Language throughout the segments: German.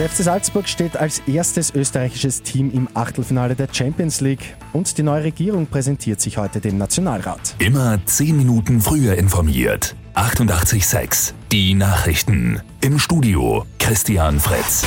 Der FC Salzburg steht als erstes österreichisches Team im Achtelfinale der Champions League und die neue Regierung präsentiert sich heute dem Nationalrat. Immer zehn Minuten früher informiert. 88.6 Die Nachrichten. Im Studio Christian Fritz.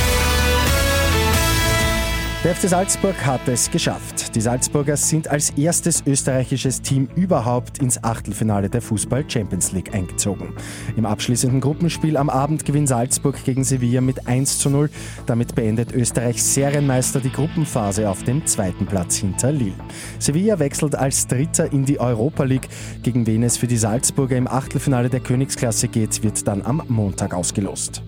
Der FC Salzburg hat es geschafft. Die Salzburger sind als erstes österreichisches Team überhaupt ins Achtelfinale der Fußball Champions League eingezogen. Im abschließenden Gruppenspiel am Abend gewinnt Salzburg gegen Sevilla mit 1 zu 0. Damit beendet Österreichs Serienmeister die Gruppenphase auf dem zweiten Platz hinter Lille. Sevilla wechselt als Dritter in die Europa League. Gegen wen es für die Salzburger im Achtelfinale der Königsklasse geht, wird dann am Montag ausgelost.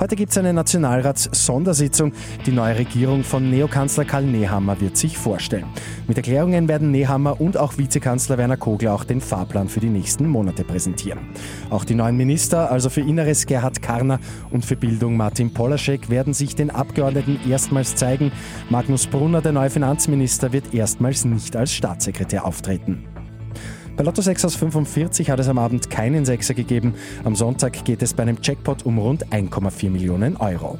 Heute gibt es eine Nationalrats-Sondersitzung. Die neue Regierung von Neokanzler Karl Nehammer wird sich vorstellen. Mit Erklärungen werden Nehammer und auch Vizekanzler Werner Kogler auch den Fahrplan für die nächsten Monate präsentieren. Auch die neuen Minister, also für Inneres Gerhard Karner und für Bildung Martin Polaschek, werden sich den Abgeordneten erstmals zeigen. Magnus Brunner, der neue Finanzminister, wird erstmals nicht als Staatssekretär auftreten. Bei Lotto 6 aus 45 hat es am Abend keinen Sechser gegeben. Am Sonntag geht es bei einem Jackpot um rund 1,4 Millionen Euro.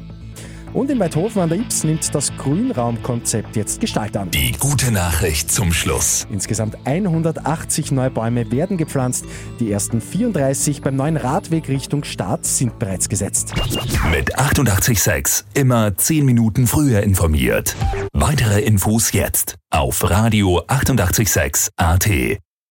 Und in Weidhofen an der Ips nimmt das Grünraumkonzept jetzt Gestalt an. Die gute Nachricht zum Schluss. Insgesamt 180 neue Bäume werden gepflanzt. Die ersten 34 beim neuen Radweg Richtung Start sind bereits gesetzt. Mit 88.6 immer 10 Minuten früher informiert. Weitere Infos jetzt auf Radio 886 AT.